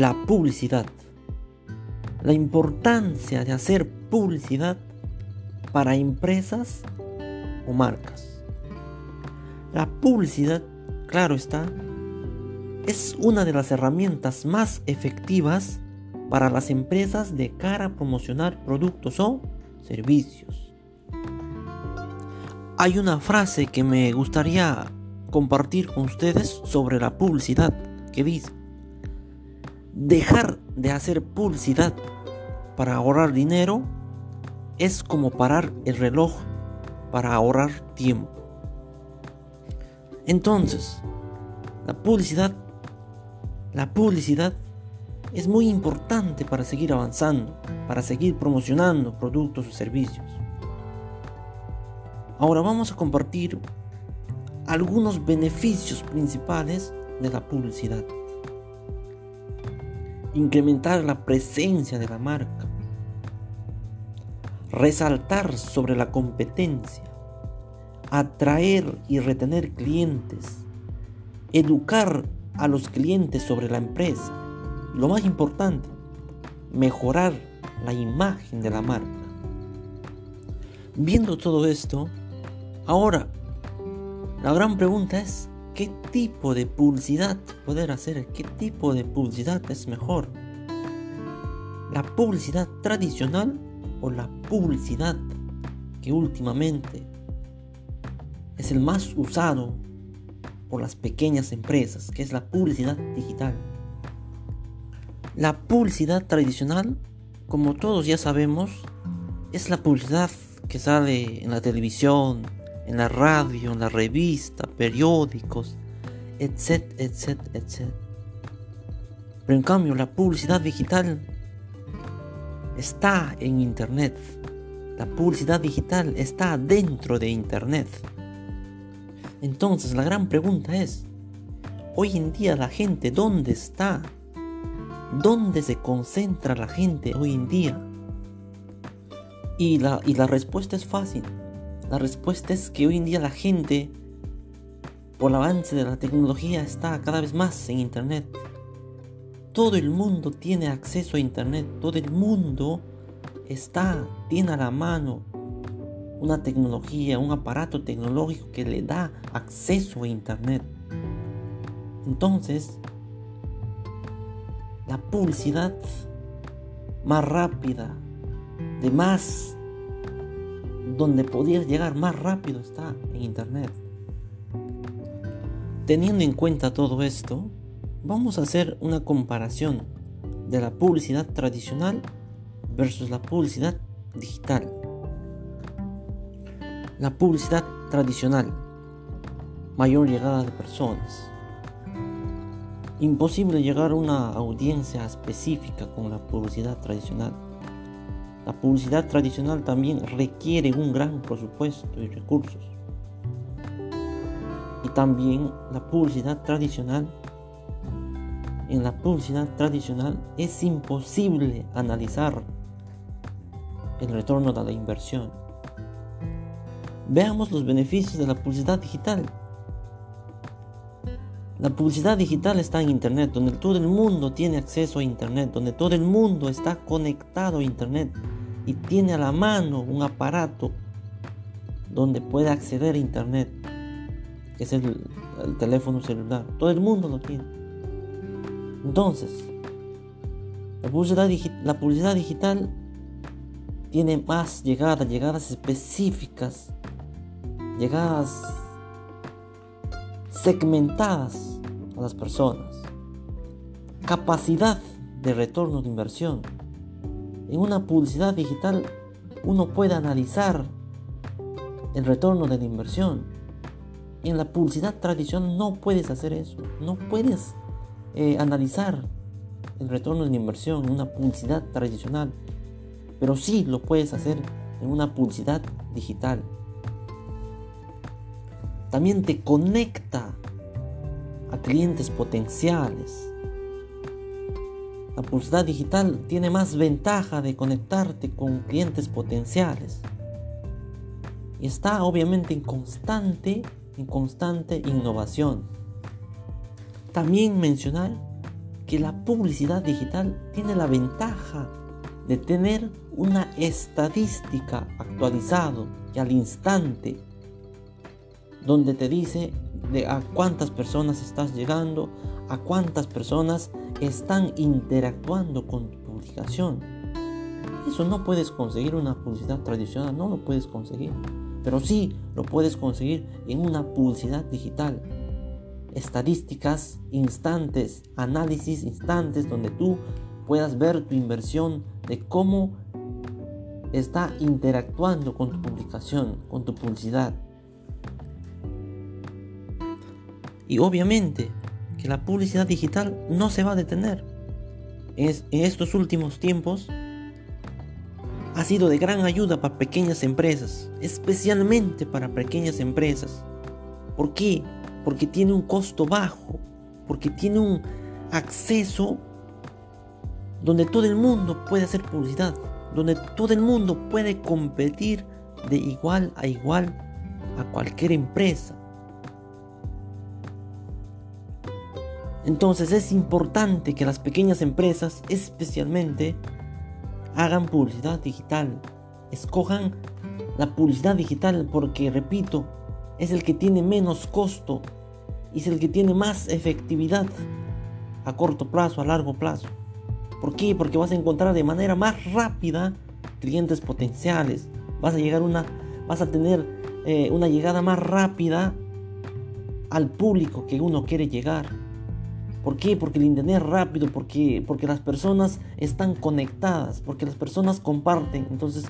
la publicidad. La importancia de hacer publicidad para empresas o marcas. La publicidad, claro está, es una de las herramientas más efectivas para las empresas de cara a promocionar productos o servicios. Hay una frase que me gustaría compartir con ustedes sobre la publicidad que dice, Dejar de hacer publicidad para ahorrar dinero es como parar el reloj para ahorrar tiempo. Entonces, la publicidad, la publicidad es muy importante para seguir avanzando, para seguir promocionando productos o servicios. Ahora vamos a compartir algunos beneficios principales de la publicidad incrementar la presencia de la marca, resaltar sobre la competencia, atraer y retener clientes, educar a los clientes sobre la empresa. Lo más importante, mejorar la imagen de la marca. Viendo todo esto, ahora la gran pregunta es, qué tipo de publicidad poder hacer, qué tipo de publicidad es mejor. La publicidad tradicional o la publicidad que últimamente es el más usado por las pequeñas empresas, que es la publicidad digital. La publicidad tradicional, como todos ya sabemos, es la publicidad que sale en la televisión, en la radio, en la revista, periódicos, etc, etc, etc. Pero en cambio la publicidad digital está en Internet. La publicidad digital está dentro de Internet. Entonces la gran pregunta es, hoy en día la gente, ¿dónde está? ¿Dónde se concentra la gente hoy en día? Y la, y la respuesta es fácil. La respuesta es que hoy en día la gente, por el avance de la tecnología, está cada vez más en Internet. Todo el mundo tiene acceso a Internet. Todo el mundo está, tiene a la mano una tecnología, un aparato tecnológico que le da acceso a Internet. Entonces, la publicidad más rápida, de más donde podías llegar más rápido está en Internet. Teniendo en cuenta todo esto, vamos a hacer una comparación de la publicidad tradicional versus la publicidad digital. La publicidad tradicional, mayor llegada de personas. Imposible llegar a una audiencia específica con la publicidad tradicional la publicidad tradicional también requiere un gran presupuesto y recursos. Y también la publicidad tradicional, en la publicidad tradicional es imposible analizar el retorno de la inversión. Veamos los beneficios de la publicidad digital. La publicidad digital está en Internet, donde todo el mundo tiene acceso a Internet, donde todo el mundo está conectado a Internet y tiene a la mano un aparato donde puede acceder a Internet, que es el, teléfono celular. Todo el mundo lo tiene. Entonces, la publicidad, la publicidad digital tiene más llegadas, llegadas específicas, llegadas segmentadas a las personas. Capacidad de retorno de inversión. En una publicidad digital uno puede analizar el retorno de la inversión. En la publicidad tradicional no puedes hacer eso. No puedes eh, analizar el retorno de la inversión en una publicidad tradicional. Pero sí lo puedes hacer en una publicidad digital también te conecta a clientes potenciales. La publicidad digital tiene más ventaja de conectarte con clientes potenciales. Y está obviamente en constante, en constante innovación. También mencionar que la publicidad digital tiene la ventaja de tener una estadística actualizado y al instante donde te dice de a cuántas personas estás llegando, a cuántas personas están interactuando con tu publicación. Eso no puedes conseguir una publicidad tradicional, no lo puedes conseguir. Pero sí lo puedes conseguir en una publicidad digital. Estadísticas instantes, análisis instantes donde tú puedas ver tu inversión de cómo está interactuando con tu publicación, con tu publicidad. Y obviamente que la publicidad digital no se va a detener. En, estos últimos tiempos ha sido de gran ayuda para pequeñas empresas, especialmente para pequeñas empresas. ¿Por qué? Porque tiene un costo bajo, porque tiene un acceso donde todo el mundo puede hacer publicidad, donde todo el mundo puede competir de igual a igual a cualquier empresa. Entonces es importante que las pequeñas empresas especialmente hagan publicidad digital. Escojan la publicidad digital porque, repito, es el que tiene menos costo y es el que tiene más efectividad a corto plazo, a largo plazo. ¿Por qué? Porque vas a encontrar de manera más rápida clientes potenciales. Vas a llegar una, vas a tener eh, una llegada más rápida al público que uno quiere llegar. ¿Por qué? Porque el internet es rápido, porque, porque las personas están conectadas, porque las personas comparten, entonces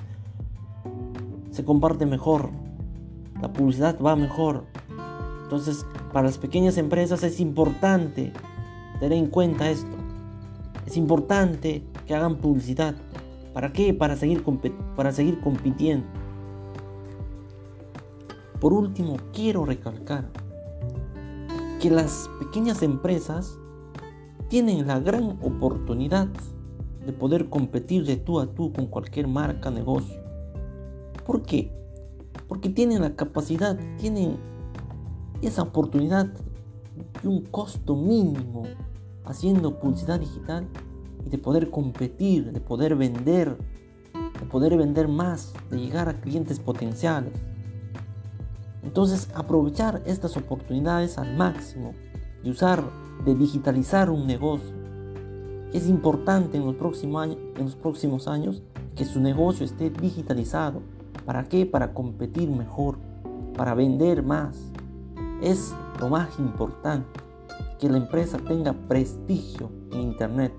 se comparte mejor, la publicidad va mejor. Entonces, para las pequeñas empresas es importante tener en cuenta esto. Es importante que hagan publicidad. ¿Para qué? Para seguir, para seguir compitiendo. Por último, quiero recalcar que las pequeñas empresas tienen la gran oportunidad de poder competir de tú a tú con cualquier marca, negocio. ¿Por qué? Porque tienen la capacidad, tienen esa oportunidad de un costo mínimo haciendo publicidad digital y de poder competir, de poder vender, de poder vender más, de llegar a clientes potenciales. Entonces aprovechar estas oportunidades al máximo y usar de digitalizar un negocio. Es importante en los, próximos años, que su negocio esté digitalizado. ¿Para qué? Para competir mejor, para vender más. Es lo más importante, que la empresa tenga prestigio en Internet.